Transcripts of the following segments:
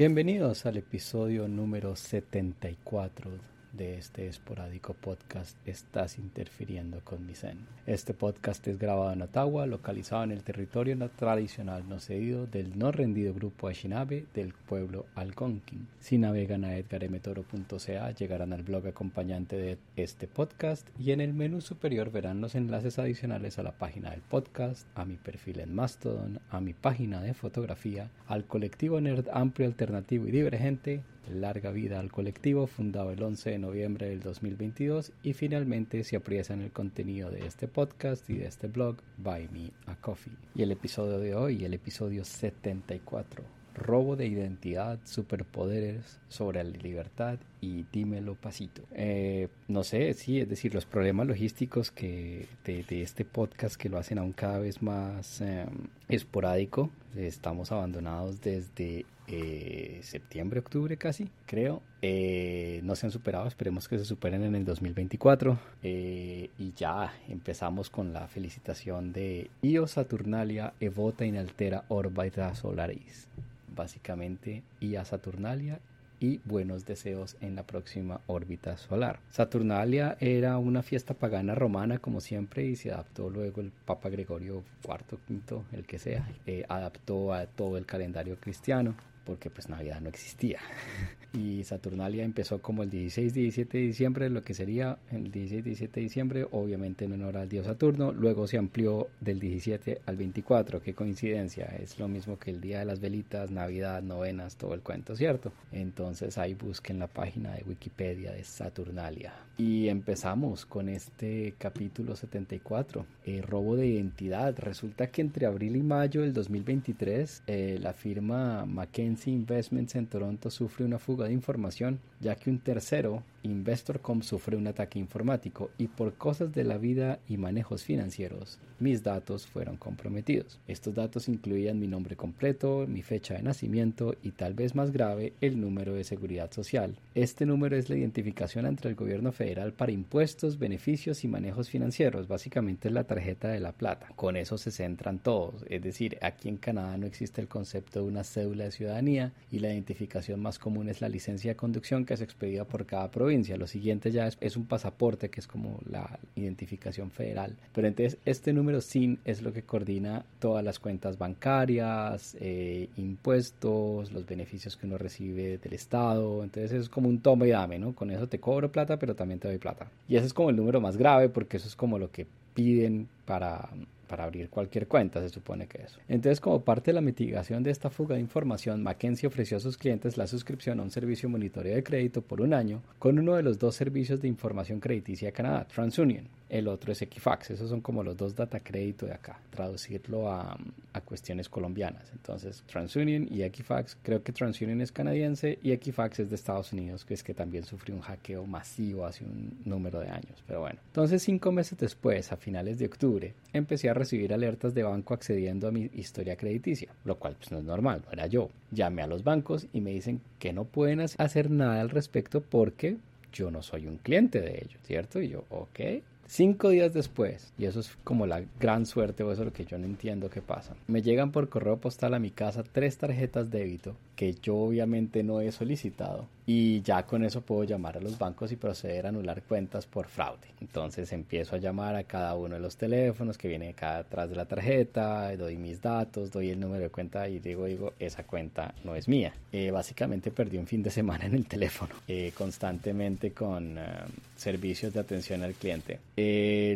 Bienvenidos al episodio número 74 de este esporádico podcast Estás interfiriendo con mi zen. Este podcast es grabado en Ottawa, localizado en el territorio tradicional no cedido del no rendido grupo Ashinabe del pueblo Algonquin. Si navegan a edgaremetoro.ca llegarán al blog acompañante de este podcast y en el menú superior verán los enlaces adicionales a la página del podcast, a mi perfil en Mastodon, a mi página de fotografía, al colectivo Nerd Amplio Alternativo y Divergente, larga vida al colectivo fundado el 11 de noviembre del 2022 y finalmente si aprecian el contenido de este podcast y de este blog, Buy Me a Coffee. Y el episodio de hoy, el episodio 74, robo de identidad, superpoderes sobre la libertad y dímelo pasito. Eh, no sé, sí, es decir, los problemas logísticos que de, este podcast que lo hacen aún cada vez más em, esporádico. Estamos abandonados desde eh, septiembre, octubre casi, creo. Eh, no se han superado, esperemos que se superen en el 2024. Eh, y ya empezamos con la felicitación de Io Saturnalia Evota Inaltera Orbita Solaris. Básicamente, Ia Saturnalia y buenos deseos en la próxima órbita solar. Saturnalia era una fiesta pagana romana como siempre y se adaptó luego el Papa Gregorio IV, V, el que sea, adaptó a todo el calendario cristiano porque pues Navidad no existía. y Saturnalia empezó como el 16-17 de diciembre, lo que sería el 16-17 de diciembre, obviamente en honor al dios Saturno, luego se amplió del 17 al 24, qué coincidencia, es lo mismo que el día de las velitas, Navidad, novenas, todo el cuento, ¿cierto? Entonces ahí busquen la página de Wikipedia de Saturnalia. Y empezamos con este capítulo 74, el robo de identidad. Resulta que entre abril y mayo del 2023, eh, la firma Mackenzie Investments en Toronto sufre una fuga de información, ya que un tercero InvestorCom sufre un ataque informático y por cosas de la vida y manejos financieros, mis datos fueron comprometidos. Estos datos incluían mi nombre completo, mi fecha de nacimiento y tal vez más grave, el número de seguridad social. Este número es la identificación entre el gobierno federal para impuestos, beneficios y manejos financieros. Básicamente es la tarjeta de la plata. Con eso se centran todos. Es decir, aquí en Canadá no existe el concepto de una cédula de ciudadanía y la identificación más común es la licencia de conducción que es expedida por cada provincia lo siguiente ya es, un pasaporte, que es como la identificación federal. Pero entonces este número SIN es lo que coordina todas las cuentas bancarias, eh, impuestos, los beneficios que uno recibe del Estado. Entonces es como un toma y dame, ¿no? Con eso te cobro plata, pero también te doy plata. Y ese es como el número más grave porque eso es como lo que piden para para abrir cualquier cuenta, se supone que es. Entonces, como parte de la mitigación de esta fuga de información, Mackenzie ofreció a sus clientes la suscripción a un servicio monitoreo de crédito por un año con uno de los dos servicios de información crediticia de Canadá, TransUnion el otro es Equifax. Esos son como los dos data crédito de acá, traducirlo a, a, cuestiones colombianas. Entonces, TransUnion y Equifax, creo que TransUnion es canadiense y Equifax es de Estados Unidos, que es que también sufrió un hackeo masivo hace un número de años. Pero bueno, entonces cinco meses después, a finales de octubre, empecé a recibir alertas de banco accediendo a mi historia crediticia, lo cual pues no es normal, no era yo. Llamé a los bancos y me dicen que no pueden hacer nada al respecto porque yo no soy un cliente de ellos, ¿cierto? Y yo, ok, Cinco días después, y eso es como la gran suerte o eso es lo que yo no entiendo qué pasa, me llegan por correo postal a mi casa tres tarjetas débito que yo obviamente no he solicitado y ya con eso puedo llamar a los bancos y proceder a anular cuentas por fraude. Entonces empiezo a llamar a cada uno de los teléfonos que viene acá atrás de la tarjeta, doy mis datos, doy el número de cuenta y digo, digo, esa cuenta no es mía. Eh, básicamente perdí un fin de semana en el teléfono, eh, constantemente con eh, servicios de atención al cliente.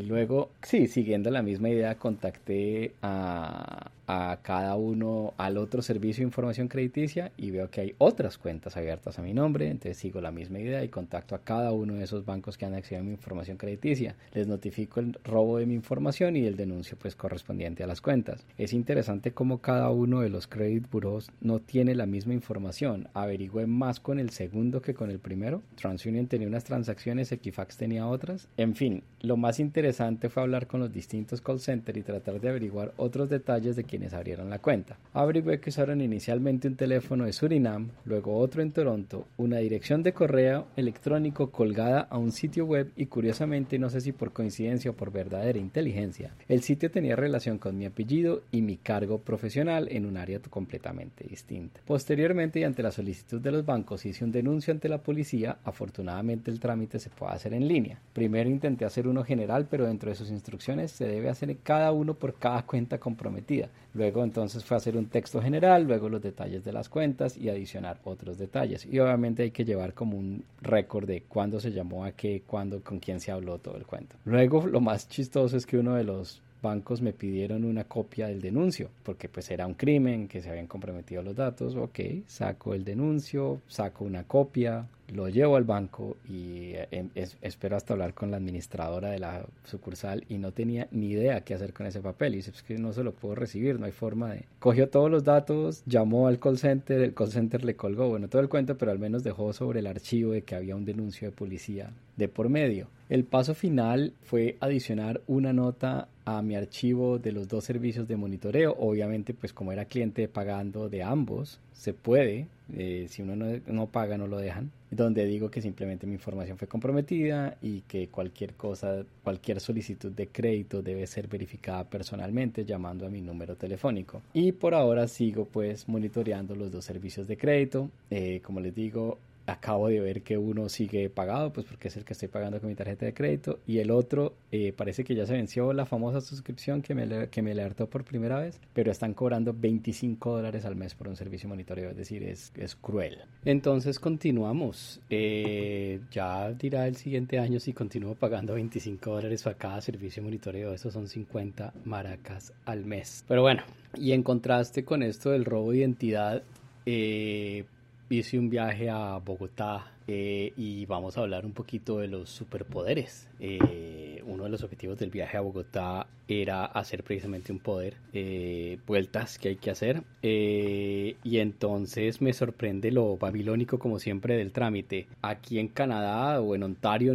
luego, sí, siguiendo la misma idea, contacté a, a cada uno al otro servicio de información crediticia y veo que hay otras cuentas abiertas a mi nombre, entonces sigo la misma idea y contacto a cada uno de esos bancos que han accedido a mi información crediticia. Les notifico el robo de mi información y el denuncio pues correspondiente a las cuentas. Es interesante cómo cada uno de los credit bureaus no tiene la misma información. Averigüé más con el segundo que con el primero. TransUnion tenía unas transacciones, Equifax tenía otras. En fin, lo más interesante fue hablar con los distintos call centers y tratar de averiguar otros detalles de quienes abrieron la cuenta. Averigué que usaron inicialmente un teléfono de Surinam, luego otro en Toronto, una dirección de correo electrónico colgada a un sitio web y curiosamente, no sé si por coincidencia o por verdadera inteligencia, el sitio tenía relación con mi apellido y mi cargo profesional en un área completamente distinta. Posteriormente y ante la solicitud de los bancos hice un denuncio ante la policía, afortunadamente el trámite se puede hacer en línea. Primero intenté hacer uno general, pero dentro de sus instrucciones se debe hacer cada uno por cada cuenta comprometida. Luego entonces fue hacer un texto general, luego los detalles de las cuentas y adicionar otros detalles. Y obviamente hay que llevar como un récord de cuándo se llamó a qué, cuándo, con quién se habló todo el cuento. Luego lo más chistoso es que uno de los bancos me pidieron una copia del denuncio, porque pues era un crimen, que se habían comprometido los datos, ok, saco el denuncio, saco una copia, lo llevo al banco y eh, espero hasta hablar con la administradora de la sucursal y no tenía ni idea qué hacer con ese papel y dice es que no se lo puedo recibir, no hay forma de... Cogió todos los datos, llamó al call center, el call center le colgó, bueno, todo el cuento, pero al menos dejó sobre el archivo de que había un denuncio de policía de por medio. El paso final fue adicionar una nota a mi archivo de los dos servicios de monitoreo. Obviamente, pues como era cliente pagando de ambos, se puede. Eh, si uno no, no, paga, no lo dejan. Donde digo que simplemente mi información fue comprometida y que cualquier cosa, cualquier solicitud de crédito debe ser verificada personalmente llamando a mi número telefónico. Y por ahora sigo pues monitoreando los dos servicios de crédito. Eh, como les digo, acabo de ver que uno sigue pagado, pues porque es el que estoy pagando con mi tarjeta de crédito, y el otro eh, parece que ya se venció la famosa suscripción que me, que me alertó por primera vez, pero están cobrando 25 dólares al mes por un servicio monitoreo, es decir, es, es cruel. Entonces continuamos. Eh, ya dirá el siguiente año si continúo pagando 25 dólares para cada servicio monitoreo, esos son 50 maracas al mes. Pero bueno, y en contraste con esto del robo de identidad, eh, hice un viaje a Bogotá eh, y vamos a hablar un poquito de los superpoderes. Eh, uno de los objetivos del viaje a Bogotá era hacer precisamente un poder, eh, vueltas que hay que hacer. y entonces me sorprende lo babilónico como siempre del trámite. Aquí en Canadá o en Ontario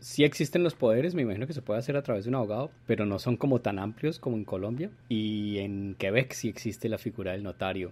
sí existen los poderes, me imagino que se puede hacer a través de un abogado, pero no son como tan amplios como en Colombia. Y en Quebec sí existe la figura del notario.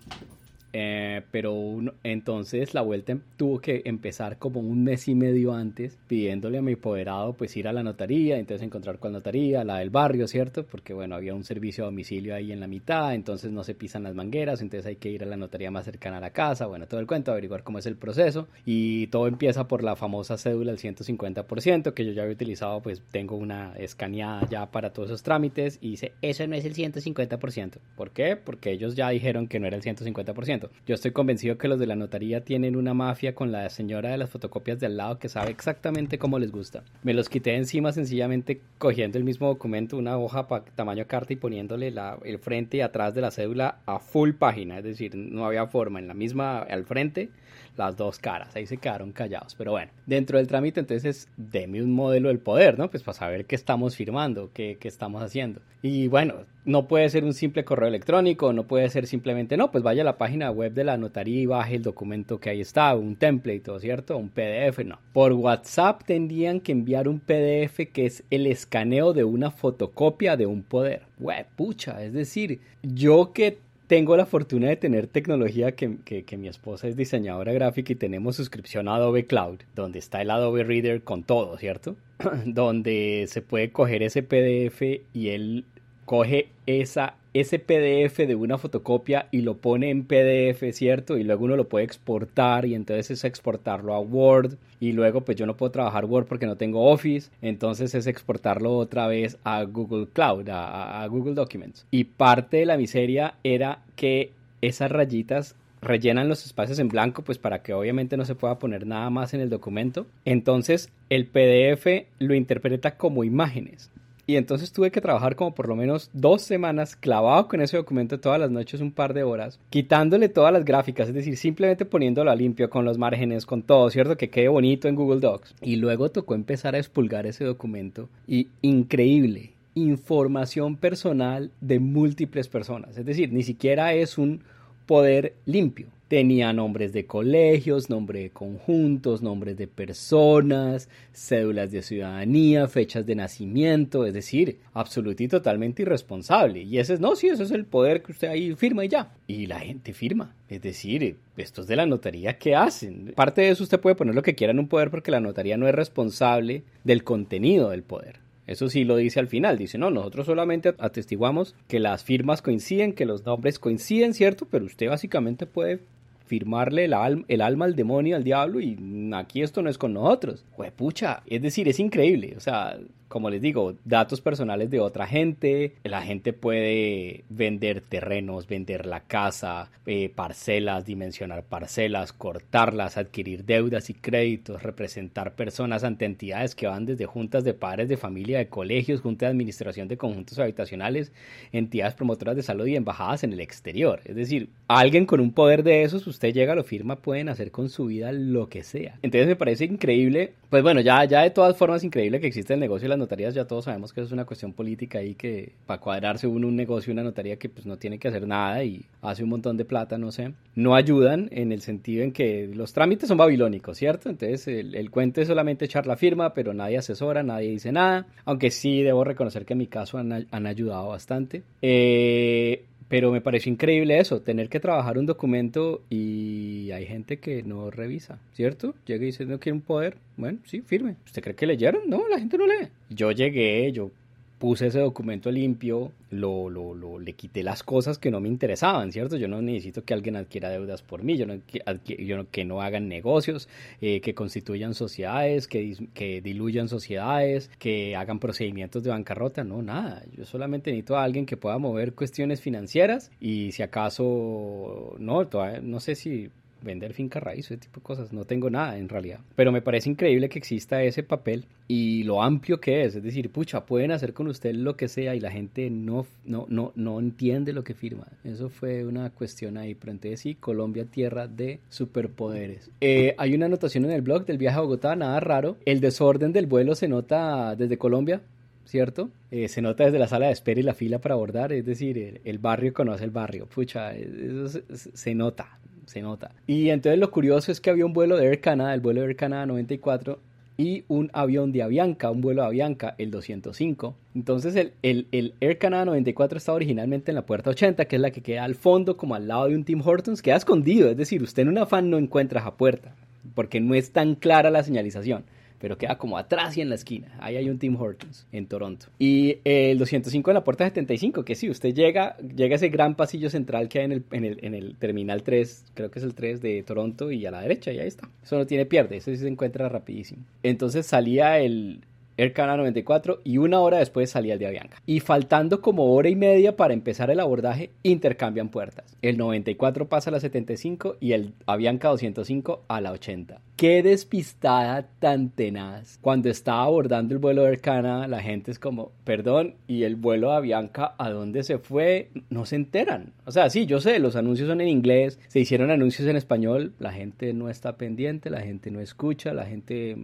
Eh, pero entonces la vuelta em, tuvo que empezar como un mes y medio antes pidiéndole a mi apoderado pues ir a la notaría, entonces encontrar cuál notaría, la del barrio, ¿cierto? Porque bueno, había un servicio a domicilio ahí en la mitad, entonces no se pisan las mangueras, entonces hay que ir a la notaría más cercana a la casa, bueno, todo el cuento, averiguar cómo es el proceso y todo empieza por la famosa cédula del 150% que yo ya había utilizado, pues tengo una escaneada ya para todos esos trámites y dice, eso no es el 150%. ¿Por qué? Porque ellos ya dijeron que no era el 150%. Yo estoy convencido que los de la notaría tienen una mafia con la señora de las fotocopias de al lado que sabe exactamente cómo les gusta. Me los quité encima sencillamente cogiendo el mismo documento, una hoja para tamaño carta y poniéndole la, el frente y atrás de la cédula a full página, es decir, no había forma. En la misma al frente las dos caras, ahí se quedaron callados. Pero bueno, dentro del trámite entonces deme un modelo del poder, ¿no? Pues para saber qué estamos firmando, qué, qué estamos haciendo. Y bueno, no puede ser un simple correo electrónico, no puede ser simplemente, no, pues vaya a la página web de la notaría y baje el documento que ahí está, un template, ¿cierto? Un PDF, no. Por WhatsApp tendrían que enviar un PDF que es el escaneo de una fotocopia de un poder. Hue, pucha, es decir, yo que tengo la fortuna de tener tecnología que, que, mi esposa es diseñadora gráfica y tenemos suscripción a Adobe Cloud, donde está el Adobe Reader con todo, ¿cierto? donde se puede coger ese PDF y él coge esa, ese PDF de una fotocopia y lo pone en PDF, ¿cierto? Y luego uno lo puede exportar y entonces es exportarlo a Word y luego pues yo no puedo trabajar Word porque no tengo Office, entonces es exportarlo otra vez a Google Cloud, a, a Google Documents. Y parte de la miseria era que esas rayitas rellenan los espacios en blanco, pues para que obviamente no se pueda poner nada más en el documento. Entonces el PDF lo interpreta como imágenes. Y entonces tuve que trabajar como por lo menos dos semanas clavado con ese documento todas las noches, un par de horas, quitándole todas las gráficas, es decir, simplemente poniéndolo a limpio con los márgenes, con todo, ¿cierto? Que quede bonito en Google Docs. Y luego tocó empezar a expulgar ese documento y increíble, información personal de múltiples personas. Es decir, ni siquiera es un poder limpio. Tenía nombres de colegios, nombre de conjuntos, nombres de personas, cédulas de ciudadanía, fechas de nacimiento, es decir, absoluto y totalmente irresponsable. Y ese es, no, sí, eso es el poder que usted ahí firma y ya. Y la gente firma. Es decir, estos de la notaría, ¿qué hacen? Parte de eso usted puede poner lo que quiera en un poder porque la notaría no es responsable del contenido del poder. Eso sí lo dice al final, dice, no, nosotros solamente atestiguamos que las firmas coinciden, que los nombres coinciden, ¿cierto? Pero usted básicamente puede firmarle el, el alma al demonio, al diablo, y aquí esto no es con nosotros. pucha, es decir, es increíble. O sea, como les digo, datos personales de otra gente. La gente puede vender terrenos, vender la casa, eh, parcelas, dimensionar parcelas, cortarlas, adquirir deudas y créditos, representar personas ante entidades que van desde juntas de padres de familia, de colegios, juntas de administración de conjuntos habitacionales, entidades promotoras de salud y embajadas en el exterior. Es decir, alguien con un poder de esos, usted llega, lo firma, pueden hacer con su vida lo que sea. Entonces me parece increíble, pues bueno, ya, ya de todas formas increíble que existe el negocio de las notarías, ya todos sabemos que eso es una cuestión política y que para cuadrarse uno un negocio, una notaría que pues no tiene que hacer nada y hace un montón de plata, no sé, no ayudan en el sentido en que los trámites son babilónicos, ¿cierto? Entonces el, cuento es solamente echar la firma, pero nadie asesora, nadie dice nada, aunque sí debo reconocer que en mi caso han, han ayudado bastante. Eh, pero me pareció increíble eso, tener que trabajar un documento y hay gente que no revisa, ¿cierto? Llega y dice, no quiere un poder. Bueno, sí, firme. ¿Usted cree que leyeron? No, la gente no lee. Yo llegué, yo puse ese documento limpio, lo, lo, lo, le quité las cosas que no me interesaban, ¿cierto? Yo no necesito que alguien adquiera deudas por mí, yo no, yo que no hagan negocios, eh, que constituyan sociedades, que, que diluyan sociedades, que hagan procedimientos de bancarrota, no, nada. Yo solamente necesito a alguien que pueda mover cuestiones financieras y si acaso, no, todavía, no sé si vender finca raíz, ese tipo de cosas. No tengo nada en realidad. Pero me parece increíble que exista ese papel y lo amplio que es. Es decir, pucha, pueden hacer con usted lo que sea y la gente no, no, no, no entiende lo que firma. Eso fue una cuestión ahí. Pero entonces sí, Colombia, tierra de superpoderes. Eh, hay una anotación en el blog del viaje a Bogotá, nada raro. El desorden del vuelo se nota desde Colombia. ¿cierto? Eh, se nota desde la sala de espera y la fila para abordar, es decir, el, barrio conoce el barrio, pucha, eso se nota, se nota. Y entonces lo curioso es que había un vuelo de Air Canada, el vuelo de Air Canada 94, y un avión de Avianca, un vuelo de Avianca, el 205. Entonces el, el, el, Air Canada 94 estaba originalmente en la puerta 80, que es la que queda al fondo, como al lado de un Tim Hortons, queda escondido, es decir, usted en un afán no encuentra esa puerta, porque no es tan clara la señalización pero queda como atrás y en la esquina. Ahí hay un Tim Hortons en Toronto. Y el 205 en la puerta 75, que si usted llega, llega a ese gran pasillo central que hay en el, en el, en el terminal 3, creo que es el 3 de Toronto, y a la derecha, y ahí está. Eso no tiene pierde, eso sí se encuentra rapidísimo. Entonces salía el, Air Canada 94 y una hora después salía el de Avianca. Y faltando como hora y media para empezar el abordaje, intercambian puertas. El 94 pasa a la 75 y el Avianca 205 a la 80. Qué despistada tan tenaz. Cuando estaba abordando el vuelo de Air Canada, la gente es como, perdón, ¿y el vuelo de Avianca a dónde se fue? No se enteran. O sea, sí, yo sé, los anuncios son en inglés, se hicieron anuncios en español, la gente no está pendiente, la gente no escucha, la gente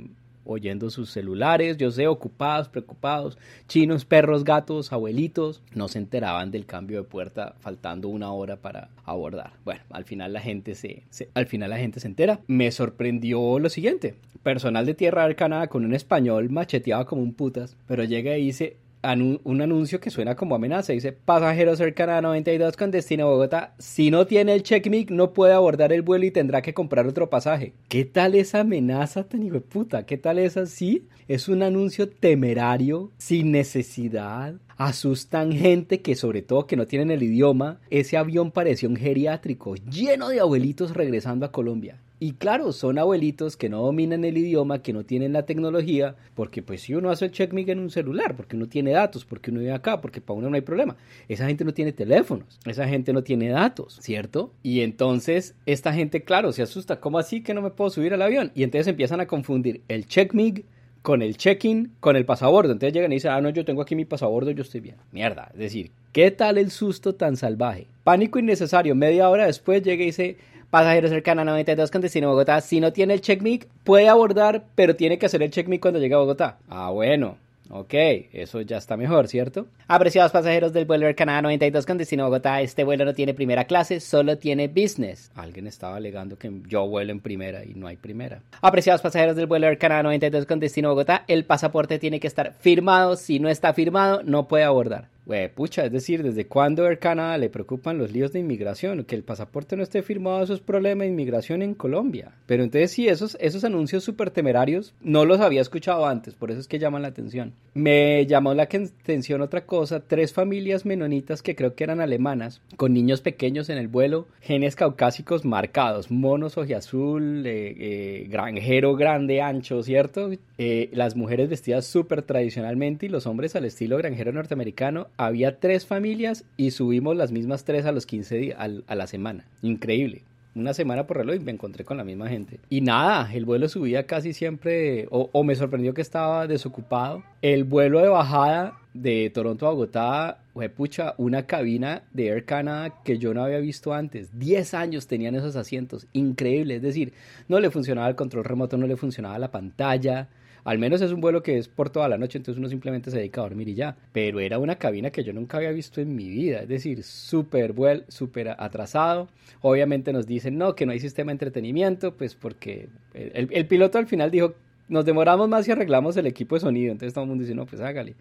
oyendo sus celulares, yo sé, ocupados, preocupados, chinos, perros, gatos, abuelitos, no se enteraban del cambio de puerta faltando una hora para abordar. Bueno, al final la gente se, al final la gente se entera. Me sorprendió lo siguiente, personal de Tierra del Canadá con un español macheteado como un putas, pero llega y dice, un anuncio que suena como amenaza. Dice, pasajeros cercana a 92 con destino a Bogotá. Si no tiene el checkmate, no puede abordar el vuelo y tendrá que comprar otro pasaje. ¿Qué tal esa amenaza tan hijo de puta? ¿Qué tal esa? Sí, es un anuncio temerario, sin necesidad. Asustan gente que sobre todo que no tienen el idioma. Ese avión pareció un geriátrico, lleno de abuelitos regresando a Colombia. Y claro, son abuelitos que no dominan el idioma, que no tienen la tecnología, porque pues si uno hace el checkmate en un celular, porque uno tiene datos, porque uno vive acá, porque para uno no hay problema. Esa gente no tiene teléfonos, esa gente no tiene datos, ¿cierto? Y entonces esta gente, claro, se asusta, ¿cómo así que no me puedo subir al avión? Y entonces empiezan a confundir el checkmate con el check-in, con el pasabordo. Entonces llegan y dicen, ah, no, yo tengo aquí mi pasabordo, yo estoy bien. Mierda, es decir, ¿qué tal el susto tan salvaje? Pánico innecesario. Media hora después llega y dice, Pasajero cercano a 92 con destino a Bogotá. Si no tiene el checkmate, puede abordar, pero tiene que hacer el checkmate cuando llegue a Bogotá. Ah, bueno. Ok, eso ya está mejor, ¿cierto? Apreciados pasajeros del vuelo Air Canada 92 con destino a Bogotá, este vuelo no tiene primera clase, solo tiene business. Alguien estaba alegando que yo vuelo en primera y no hay primera. Apreciados pasajeros del vuelo Air Canada 92 con destino a Bogotá, el pasaporte tiene que estar firmado. Si no está firmado, no puede abordar. Pucha, es decir, ¿desde cuándo Air Canada le preocupan los líos de inmigración? Que el pasaporte no esté firmado, eso es problema de inmigración en Colombia. Pero entonces sí, esos, esos anuncios súper temerarios no los había escuchado antes, por eso es que llaman la atención. Me llamó la atención otra cosa, tres familias menonitas que creo que eran alemanas, con niños pequeños en el vuelo, genes caucásicos marcados, monos ojiazul, eh, eh, granjero grande, ancho, ¿cierto? Eh, las mujeres vestidas súper tradicionalmente y los hombres al estilo granjero norteamericano había tres familias y subimos las mismas tres a los 15 días, a la semana. Increíble una semana por reloj y me encontré con la misma gente. Y nada, el vuelo subía casi siempre, o, me sorprendió que estaba desocupado. El vuelo de bajada de Toronto a Bogotá, fue pucha, una cabina de Air Canada que yo no había visto antes. 10 años tenían esos asientos, increíble. Es decir, no le funcionaba el control remoto, no le funcionaba la pantalla. Al menos es un vuelo que es por toda la noche, entonces uno simplemente se dedica a dormir y ya. Pero era una cabina que yo nunca había visto en mi vida, es decir, súper vuelo, súper atrasado. Obviamente nos dicen, no, que no hay sistema de entretenimiento, pues porque el piloto al final dijo nos demoramos más y arreglamos el equipo de sonido. Entonces todo el mundo dice, no, pues hágale.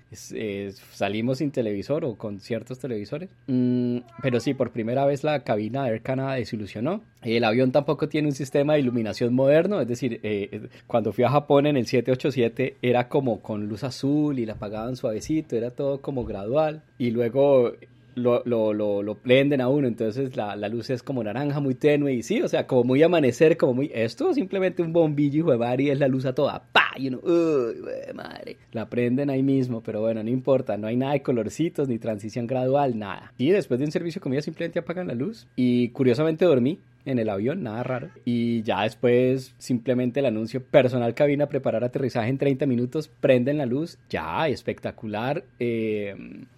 salimos sin televisor o con ciertos televisores. Mm, pero sí, por primera vez la cabina de Air Canada desilusionó. El avión tampoco tiene un sistema de iluminación moderno. Es decir, eh, eh, cuando fui a Japón en el 787 era como con luz azul y la apagaban suavecito. Era todo como gradual. Y luego lo, lo, lo, prenden a uno, entonces la, la, luz es como naranja, muy tenue, y sí, o sea, como muy amanecer, como muy... Esto simplemente un bombillo, y de y es la luz a toda, ¡pa! Y uno, ¡uy, madre! La prenden ahí mismo, pero bueno, no importa, no hay nada de colorcitos, ni transición gradual, nada. Y después de un servicio de comida simplemente apagan la luz, y curiosamente dormí, en el avión, nada raro. Y ya después simplemente el anuncio personal cabina, preparar aterrizaje en 30 minutos, prenden la luz, ya, espectacular. Eh,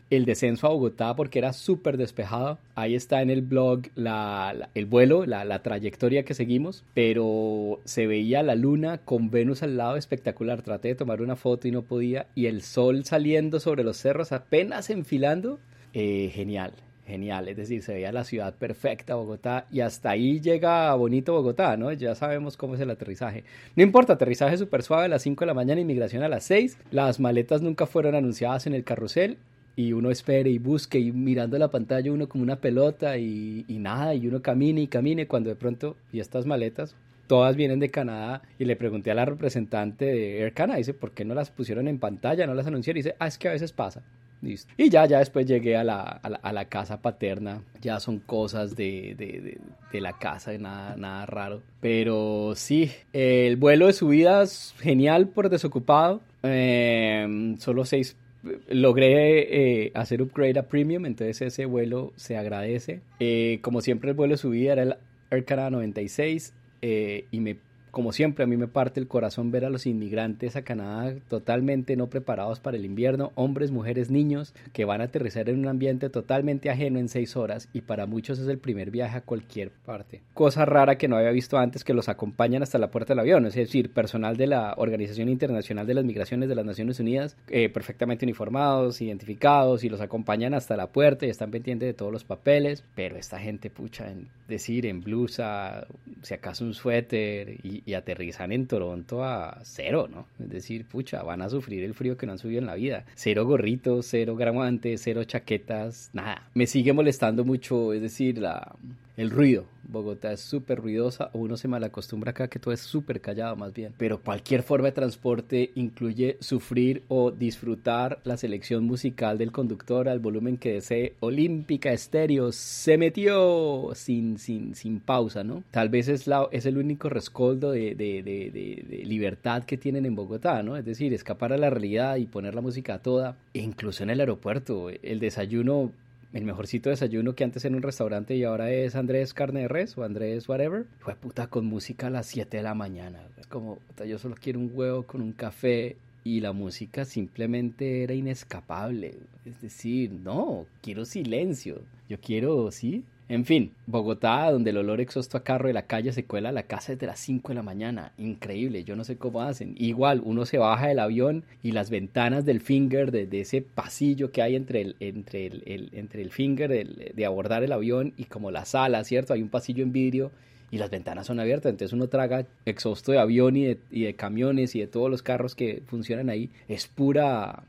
el descenso a Bogotá porque era súper despejado. Ahí está en el blog la, el vuelo, la, trayectoria que seguimos, pero se veía la luna con Venus al lado espectacular. Traté de tomar una foto y no podía. Y el sol saliendo sobre los cerros apenas enfilando. Eh, genial, genial, es decir, se veía la ciudad perfecta, Bogotá, y hasta ahí llega bonito Bogotá, ¿no? Ya sabemos cómo es el aterrizaje. No importa, aterrizaje súper suave a las 5 de la mañana, inmigración a las 6, las maletas nunca fueron anunciadas en el carrusel, y uno espere y busque y mirando la pantalla uno como una pelota y, nada, y uno camine y camine cuando de pronto, y estas maletas, todas vienen de Canadá y le pregunté a la representante de Air Canada, dice, ¿por qué no las pusieron en pantalla, no las anunciaron? Y dice, ah, es que a veces pasa. Listo. Y ya, ya después llegué a la, a la, casa paterna, ya son cosas de, de, de, la casa, de nada, nada raro. Pero sí, el vuelo de subida es genial por desocupado, eh, solo seis logré eh, hacer upgrade a premium, entonces ese vuelo se agradece. Eh, como siempre el vuelo de subida era el Air Canada 96 eh, y me como siempre, a mí me parte el corazón ver a los inmigrantes a Canadá totalmente no preparados para el invierno, hombres, mujeres, niños, que van a aterrizar en un ambiente totalmente ajeno en seis horas y para muchos es el primer viaje a cualquier parte. Cosa rara que no había visto antes que los acompañan hasta la puerta del avión, es decir, personal de la Organización Internacional de las Migraciones de las Naciones Unidas, eh, perfectamente uniformados, identificados y los acompañan hasta la puerta y están pendientes de todos los papeles, pero esta gente, pucha, en decir, en blusa, si acaso un suéter y, y aterrizan en Toronto a cero, ¿no? Es decir, pucha, van a sufrir el frío que no han subido en la vida. Cero gorritos, cero gramantes, cero chaquetas, nada. Me sigue molestando mucho, es decir, la, el ruido. Bogotá es súper ruidosa, uno se malacostumbra acá que todo es súper callado más bien. Pero cualquier forma de transporte incluye sufrir o disfrutar la selección musical del conductor al volumen que desee. Olímpica Estéreo se metió sin, sin, sin pausa, ¿no? Tal vez es, la, es el único rescoldo de, de, de, libertad que tienen en Bogotá, ¿no? Es decir, escapar a la realidad y poner la música toda. E incluso en el aeropuerto, el desayuno el mejorcito desayuno que antes era un restaurante y ahora es Andrés Carne de Res o Andrés whatever. Fue puta con música a las 7 de la mañana. Es como, yo solo quiero un huevo con un café y la música simplemente era inescapable. Es decir, no, quiero silencio. Yo quiero, sí, En fin, Bogotá, donde el olor exhausto a carro de la calle se cuela a la casa desde las 5 de la mañana. Increíble, yo no sé cómo hacen. Igual, uno se baja del avión y las ventanas del finger, de, ese pasillo que hay entre el, entre el, entre el finger de abordar el avión y como la sala, ¿cierto? Hay un pasillo en vidrio y las ventanas son abiertas, entonces uno traga exhausto de avión y de, y de camiones y de todos los carros que funcionan ahí. Es pura,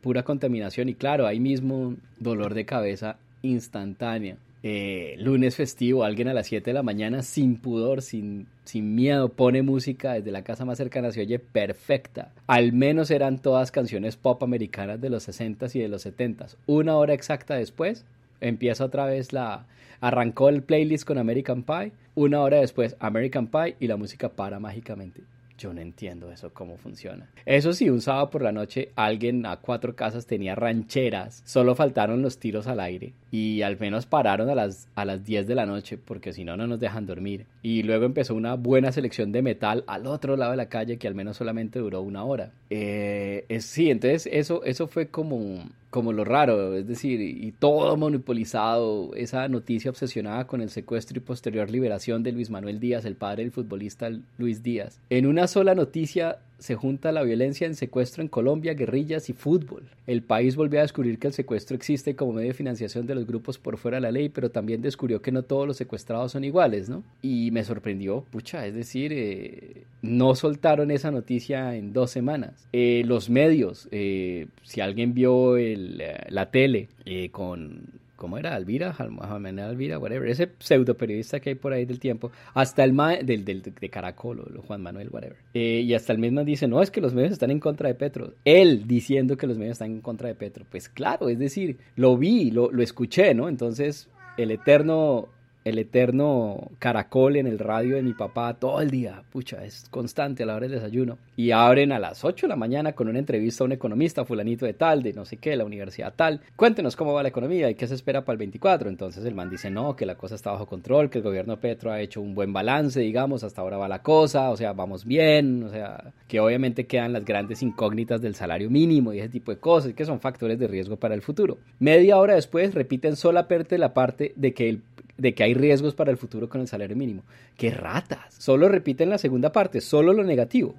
pura contaminación y claro, ahí mismo dolor de cabeza instantánea. Eh, lunes festivo, alguien a las 7 de la mañana sin pudor, sin, sin miedo, pone música desde la casa más cercana, se oye perfecta. Al menos eran todas canciones pop americanas de los 60s y de los 70s. Una hora exacta después, empieza otra vez la... Arrancó el playlist con American Pie, una hora después American Pie y la música para mágicamente. Yo no entiendo eso, cómo funciona. Eso sí, un sábado por la noche alguien a cuatro casas tenía rancheras, solo faltaron los tiros al aire y al menos pararon a las, a las 10 de la noche porque si no, no nos dejan dormir. Y luego empezó una buena selección de metal al otro lado de la calle que al menos solamente duró una hora. Eh, sí, entonces eso, eso fue como como lo raro, es decir, y todo monopolizado, esa noticia obsesionada con el secuestro y posterior liberación de Luis Manuel Díaz, el padre del futbolista Luis Díaz. En una sola noticia se junta la violencia en secuestro en Colombia, guerrillas y fútbol. El país volvió a descubrir que el secuestro existe como medio de financiación de los grupos por fuera de la ley, pero también descubrió que no todos los secuestrados son iguales, ¿no? Y me sorprendió, pucha, es decir, eh, no soltaron esa noticia en dos semanas. Eh, los medios, eh, si alguien vio la tele con ¿cómo era? Alvira, Alvira, whatever, ese pseudo periodista que hay por ahí del tiempo, hasta el ma del, del, de Caracol o Juan Manuel, whatever. Eh, y hasta el mismo dice, no, es que los medios están en contra de Petro. Él diciendo que los medios están en contra de Petro. Pues claro, es decir, lo vi, lo, lo escuché, ¿no? Entonces, el eterno el eterno caracol en el radio de mi papá todo el día, pucha, es constante a la hora del desayuno. Y abren a las 8 de la mañana con una entrevista a un economista, fulanito de tal, de no sé qué, la universidad tal. Cuéntenos cómo va la economía y qué se espera para el 24. Entonces el man dice, no, que la cosa está bajo control, que el gobierno Petro ha hecho un buen balance, digamos, hasta ahora va la cosa, o sea, vamos bien, o sea, que obviamente quedan las grandes incógnitas del salario mínimo y ese tipo de cosas, que son factores de riesgo para el futuro. Media hora después repiten solamente la parte de que el de que hay riesgos para el futuro con el salario mínimo. ¡Qué ratas! Solo repiten la segunda parte, solo lo negativo.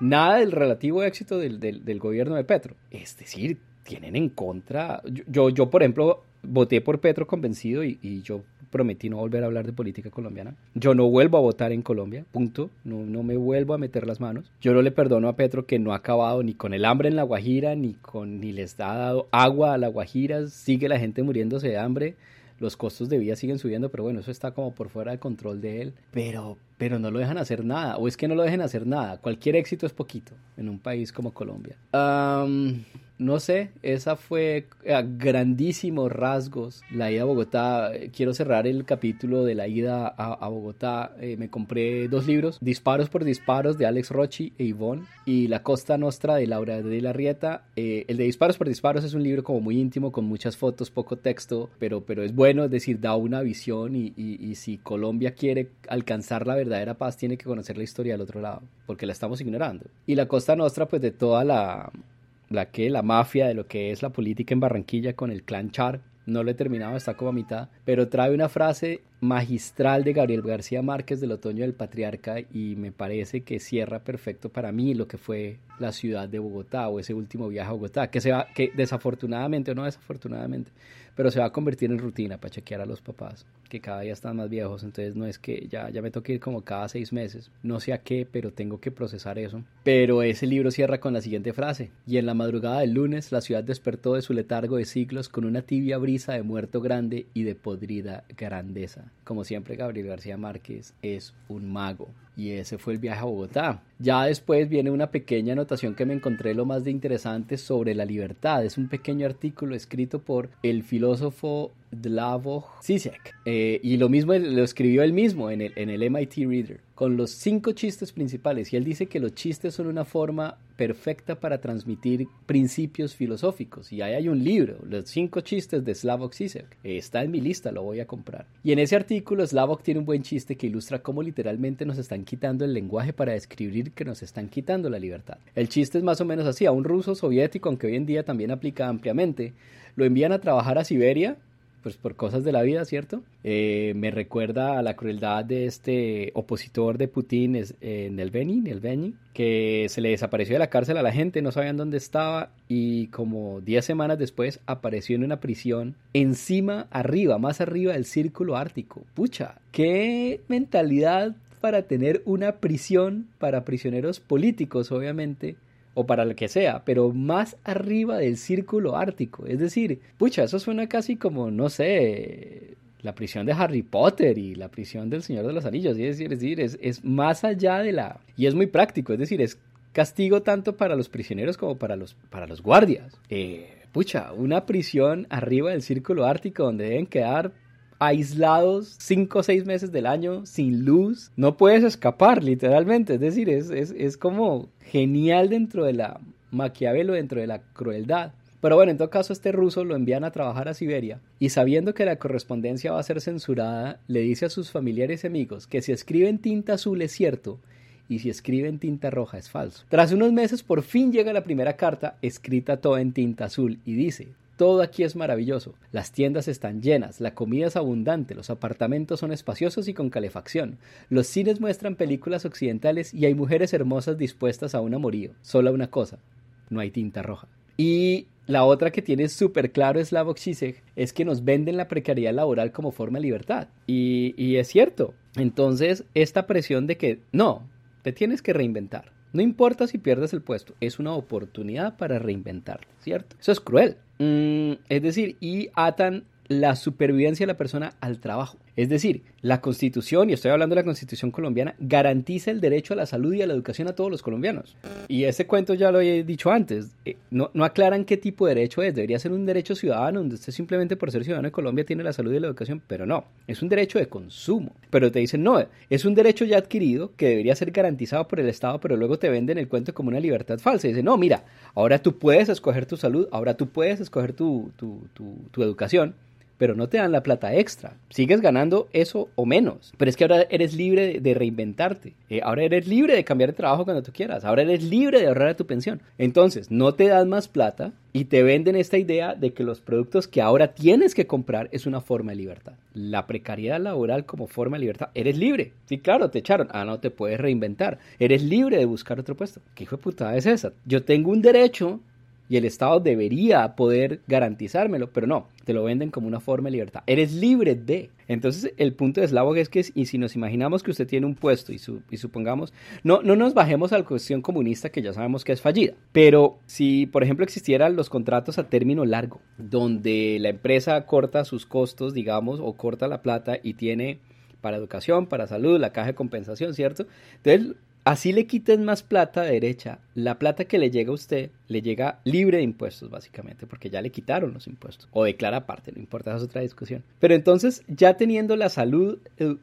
Nada del relativo éxito del, del, gobierno de Petro. Es decir, tienen en contra. Yo, yo, por ejemplo, voté por Petro convencido y, y, yo prometí no volver a hablar de política colombiana. Yo no vuelvo a votar en Colombia, punto. No, no me vuelvo a meter las manos. Yo no le perdono a Petro que no ha acabado ni con el hambre en la Guajira, ni, con, ni les ha dado agua a la Guajira. Sigue la gente muriéndose de hambre los costos de vida siguen subiendo, pero bueno, eso está como por fuera de control de él. Pero, pero no lo dejan hacer nada, o es que no lo dejen hacer nada. Cualquier éxito es poquito en un país como Colombia no sé, esa fue a grandísimos rasgos la ida a Bogotá. Quiero cerrar el capítulo de la ida a, Bogotá. Eh, me compré dos libros, Disparos por Disparos de Alex Rochi e Yvonne y La Costa Nostra de Laura de la Rieta. Eh, el de Disparos por Disparos es un libro como muy íntimo, con muchas fotos, poco texto, pero, pero es bueno, es decir, da una visión y, y si Colombia quiere alcanzar la verdadera paz, tiene que conocer la historia del otro lado, porque la estamos ignorando. Y La Costa Nostra, pues de toda la la que la mafia de lo que es la política en Barranquilla con el clan Char. No lo he terminado, está como a mitad, pero trae una frase magistral de Gabriel García Márquez del Otoño del Patriarca y me parece que cierra perfecto para mí lo que fue la ciudad de Bogotá o ese último viaje a Bogotá, que se va, que desafortunadamente o no desafortunadamente pero se va a convertir en rutina para chequear a los papás, que cada día están más viejos, entonces no es que ya, ya me toque ir como cada seis meses, no sé a qué, pero tengo que procesar eso. Pero ese libro cierra con la siguiente frase, y en la madrugada del lunes la ciudad despertó de su letargo de siglos con una tibia brisa de muerto grande y de podrida grandeza. Como siempre, Gabriel García Márquez es un mago. Y ese fue el viaje a Bogotá. Ya después viene una pequeña anotación que me encontré lo más de interesante sobre la libertad. Es un pequeño artículo escrito por el filósofo Slavoj Zizek. Eh, y lo mismo lo escribió él mismo en el, en el MIT Reader, con los cinco chistes principales. Y él dice que los chistes son una forma perfecta para transmitir principios filosóficos. Y ahí hay un libro, Los cinco chistes de Slavoj Zizek. Está en mi lista, lo voy a comprar. Y en ese artículo Slavoj tiene un buen chiste que ilustra cómo literalmente nos están quitando el lenguaje para describir que nos están quitando la libertad. El chiste es más o menos así. A un ruso soviético, aunque hoy en día también aplica ampliamente, lo envían a trabajar a Siberia pues por cosas de la vida, ¿cierto? Eh, me recuerda a la crueldad de este opositor de Putin, es, eh, Nelveni, Nelveni, que se le desapareció de la cárcel a la gente, no sabían dónde estaba y como 10 semanas después apareció en una prisión encima, arriba, más arriba del círculo ártico. Pucha, qué mentalidad para tener una prisión para prisioneros políticos, obviamente, o para lo que sea, pero más arriba del círculo ártico. Es decir, pucha, eso suena casi como, no sé, la prisión de Harry Potter y la prisión del Señor de los Anillos. Es decir, es, más allá de la... Y es muy práctico, es decir, es castigo tanto para los prisioneros como para los, para los guardias. Eh, pucha, una prisión arriba del círculo ártico donde deben quedar aislados cinco o seis meses del año sin luz. No puedes escapar, literalmente. Es decir, es, es, es como genial dentro de la Maquiavelo, dentro de la crueldad. Pero bueno, en todo caso, este ruso lo envían a trabajar a Siberia y sabiendo que la correspondencia va a ser censurada, le dice a sus familiares y amigos que si escribe en tinta azul es cierto y si escribe en tinta roja es falso. Tras unos meses, por fin llega la primera carta escrita toda en tinta azul y dice: todo aquí es maravilloso. Las tiendas están llenas, la comida es abundante, los apartamentos son espaciosos y con calefacción. Los cines muestran películas occidentales y hay mujeres hermosas dispuestas a un amorío. Solo una cosa, no hay tinta roja. Y la otra que tiene súper claro Slavoj Zizek es que nos venden la precariedad laboral como forma de libertad. Y, y es cierto. Entonces, esta presión de que no, te tienes que reinventar. No importa si pierdes el puesto, es una oportunidad para reinventarlo, ¿cierto? Eso es cruel. Mm, es decir, y atan la supervivencia de la persona al trabajo. Es decir, la constitución, y estoy hablando de la constitución colombiana, garantiza el derecho a la salud y a la educación a todos los colombianos. Y ese cuento ya lo he dicho antes, eh, no, no, aclaran qué tipo de derecho es, debería ser un derecho ciudadano, donde usted simplemente por ser ciudadano de Colombia tiene la salud y la educación, pero no, es un derecho de consumo. Pero te dicen, no, es un derecho ya adquirido que debería ser garantizado por el Estado, pero luego te venden el cuento como una libertad falsa. Y dicen, no, mira, ahora tú puedes escoger tu salud, ahora tú puedes escoger tu, tu, tu, tu educación pero no te dan la plata extra. Sigues ganando eso o menos. Pero es que ahora eres libre de reinventarte. Eh, ahora eres libre de cambiar de trabajo cuando tú quieras. Ahora eres libre de ahorrar a tu pensión. Entonces, no te dan más plata y te venden esta idea de que los productos que ahora tienes que comprar es una forma de libertad. La precariedad laboral como forma de libertad. Eres libre. Sí, claro, te echaron. Ah, no te puedes reinventar. Eres libre de buscar otro puesto. ¿Qué hijo de putada es esa? Yo tengo un derecho y el Estado debería poder garantizármelo, pero no, te lo venden como una forma de libertad. Eres libre de. Entonces, el punto de Slavoj es que, y si nos imaginamos que usted tiene un puesto y, supongamos, no, no nos bajemos a la cuestión comunista que ya sabemos que es fallida, pero si, por ejemplo, existieran los contratos a término largo, donde la empresa corta sus costos, digamos, o corta la plata y tiene para educación, para salud, la caja de compensación, ¿cierto? Entonces, Así le quiten más plata a derecha, la plata que le llega a usted le llega libre de impuestos, básicamente, porque ya le quitaron los impuestos. O declara aparte, no importa, esa es otra discusión. Pero entonces, ya teniendo la salud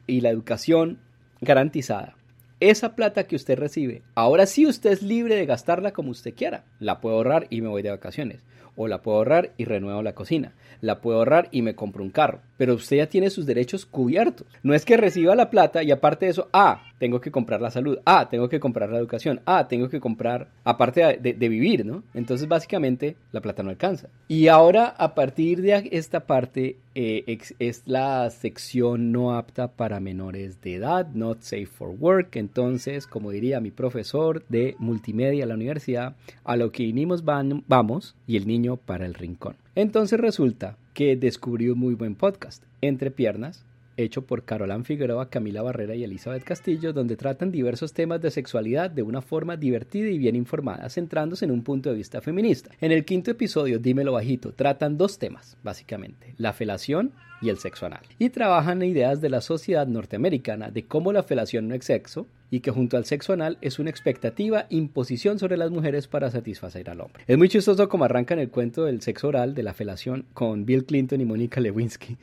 y la educación garantizada, esa plata que usted recibe, ahora sí usted es libre de gastarla como usted quiera. La puedo ahorrar y me voy de vacaciones. O la puedo ahorrar y renuevo la cocina. La puedo ahorrar y me compro un carro. Pero usted ya tiene sus derechos cubiertos. No es que reciba la plata y aparte de eso, ah, tengo que comprar la salud, ah, tengo que comprar la educación, ah, tengo que comprar, aparte de, vivir, ¿no? Entonces básicamente la plata no alcanza. Y ahora a partir de esta parte eh, es la sección no apta para menores de edad, not safe for work. Entonces, como diría mi profesor de multimedia en la universidad, a lo que vinimos vamos y el niño para el rincón. Entonces resulta que descubrí un muy buen podcast, Entre Piernas, hecho por Carolán Figueroa, Camila Barrera y Elizabeth Castillo, donde tratan diversos temas de sexualidad de una forma divertida y bien informada, centrándose en un punto de vista feminista. En el quinto episodio, Dímelo Bajito, tratan dos temas, básicamente, la felación y el sexo anal. Y trabajan ideas de la sociedad norteamericana de cómo la felación no es sexo y que junto al sexo anal es una expectativa, imposición sobre las mujeres para satisfacer al hombre. Es muy chistoso como arrancan el cuento del sexo oral, de la felación, con Bill Clinton y Mónica Lewinsky.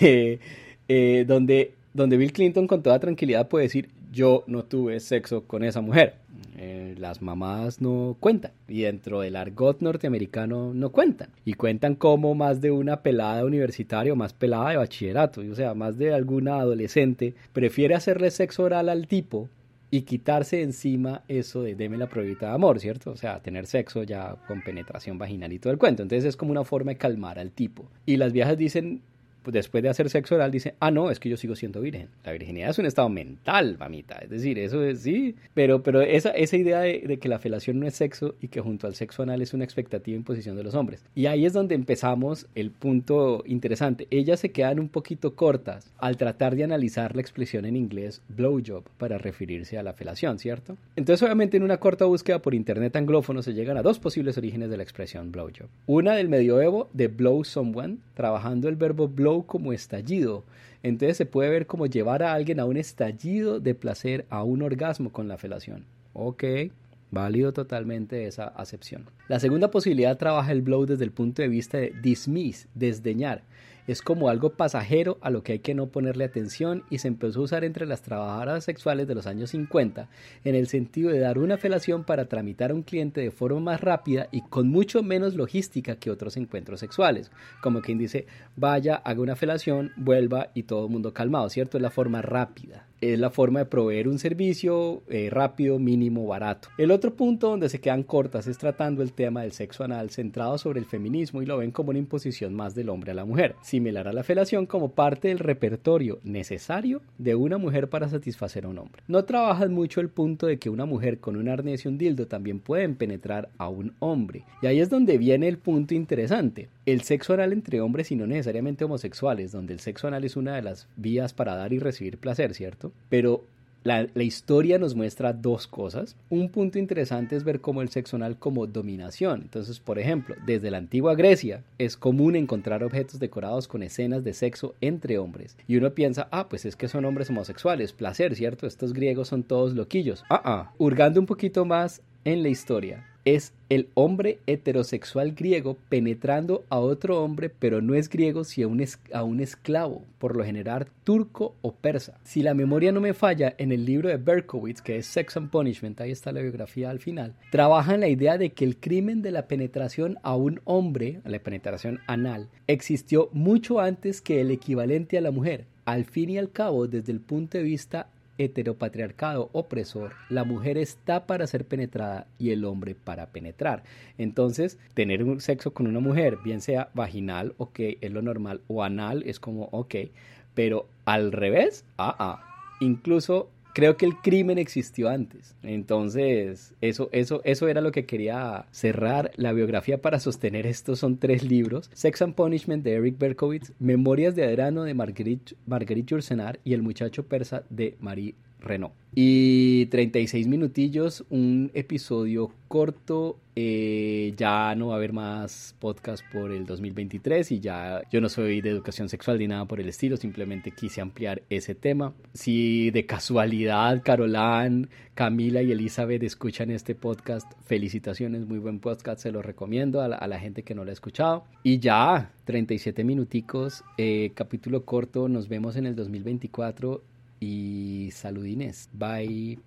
Eh, donde, donde Bill Clinton con toda tranquilidad puede decir, yo no tuve sexo con esa mujer. Eh, las mamás no cuentan y dentro del argot norteamericano no cuentan y cuentan como más de una pelada universitaria o más pelada de bachillerato, o sea, más de alguna adolescente prefiere hacerle sexo oral al tipo y quitarse encima eso de deme la pruebita de amor, ¿cierto? O sea, tener sexo ya con penetración vaginal y todo el cuento. Entonces es como una forma de calmar al tipo. Y las viejas dicen, después de hacer sexo oral dice, ah, no, es que yo sigo siendo virgen. La virginidad es un estado mental, mamita. Es decir, eso es sí, pero, pero esa, esa idea de, que la felación no es sexo y que junto al sexo anal es una expectativa en posición de los hombres. Y ahí es donde empezamos el punto interesante. Ellas se quedan un poquito cortas al tratar de analizar la expresión en inglés blowjob para referirse a la felación, ¿cierto? Entonces, obviamente, en una corta búsqueda por internet anglófono se llegan a dos posibles orígenes de la expresión blowjob. Una del medioevo de blow someone, trabajando el verbo blow como estallido. Entonces se puede ver como llevar a alguien a un estallido de placer, a un orgasmo con la felación. Ok, válido totalmente esa acepción. La segunda posibilidad trabaja el blow desde el punto de vista de dismiss, desdeñar es como algo pasajero a lo que hay que no ponerle atención y se empezó a usar entre las trabajadoras sexuales de los años 50 en el sentido de dar una felación para tramitar a un cliente de forma más rápida y con mucho menos logística que otros encuentros sexuales. Como quien dice, vaya, haga una felación, vuelva y todo el mundo calmado, ¿cierto? Es la forma rápida es la forma de proveer un servicio eh, rápido, mínimo, barato. El otro punto donde se quedan cortas es tratando el tema del sexo anal centrado sobre el feminismo y lo ven como una imposición más del hombre a la mujer, similar a la felación como parte del repertorio necesario de una mujer para satisfacer a un hombre. No trabajan mucho el punto de que una mujer con un arnés y un dildo también pueden penetrar a un hombre. Y ahí es donde viene el punto interesante. El sexo anal entre hombres y no necesariamente homosexuales, donde el sexo anal es una de las vías para dar y recibir placer, ¿cierto? Pero la, historia nos muestra dos cosas. Un punto interesante es ver cómo el sexo anal como dominación. Entonces, por ejemplo, desde la antigua Grecia es común encontrar objetos decorados con escenas de sexo entre hombres. Y uno piensa, ah, pues es que son hombres homosexuales, placer, ¿cierto? Estos griegos son todos loquillos. Ah, ah. Hurgando un poquito más en la historia es el hombre heterosexual griego penetrando a otro hombre, pero no es griego, sino a un, esclavo, por lo general turco o persa. Si la memoria no me falla, en el libro de Berkowitz, que es Sex and Punishment, ahí está la biografía al final, trabaja en la idea de que el crimen de la penetración a un hombre, la penetración anal, existió mucho antes que el equivalente a la mujer. Al fin y al cabo, desde el punto de vista heteropatriarcado opresor, la mujer está para ser penetrada y el hombre para penetrar. Entonces, tener un sexo con una mujer, bien sea vaginal, ok, es lo normal, o anal, es como, ok, pero al revés, ah, ah. Incluso creo que el crimen existió antes. Entonces, eso, eso, eso era lo que quería cerrar. La biografía para sostener esto son tres libros. Sex and Punishment de Eric Berkowitz, Memorias de Adrano de Marguerite, Marguerite y El muchacho persa de Marie Renault. Y 36 minutillos, un episodio corto. Eh, ya no va a haber más podcast por el 2023 y ya yo no soy de educación sexual ni nada por el estilo, simplemente quise ampliar ese tema. Si de casualidad Carolán, Camila y Elizabeth escuchan este podcast, felicitaciones, muy buen podcast, se lo recomiendo a la, gente que no lo ha escuchado. Y ya, 37 minuticos, eh, capítulo corto, nos vemos en el 2024 y saludines. Bye.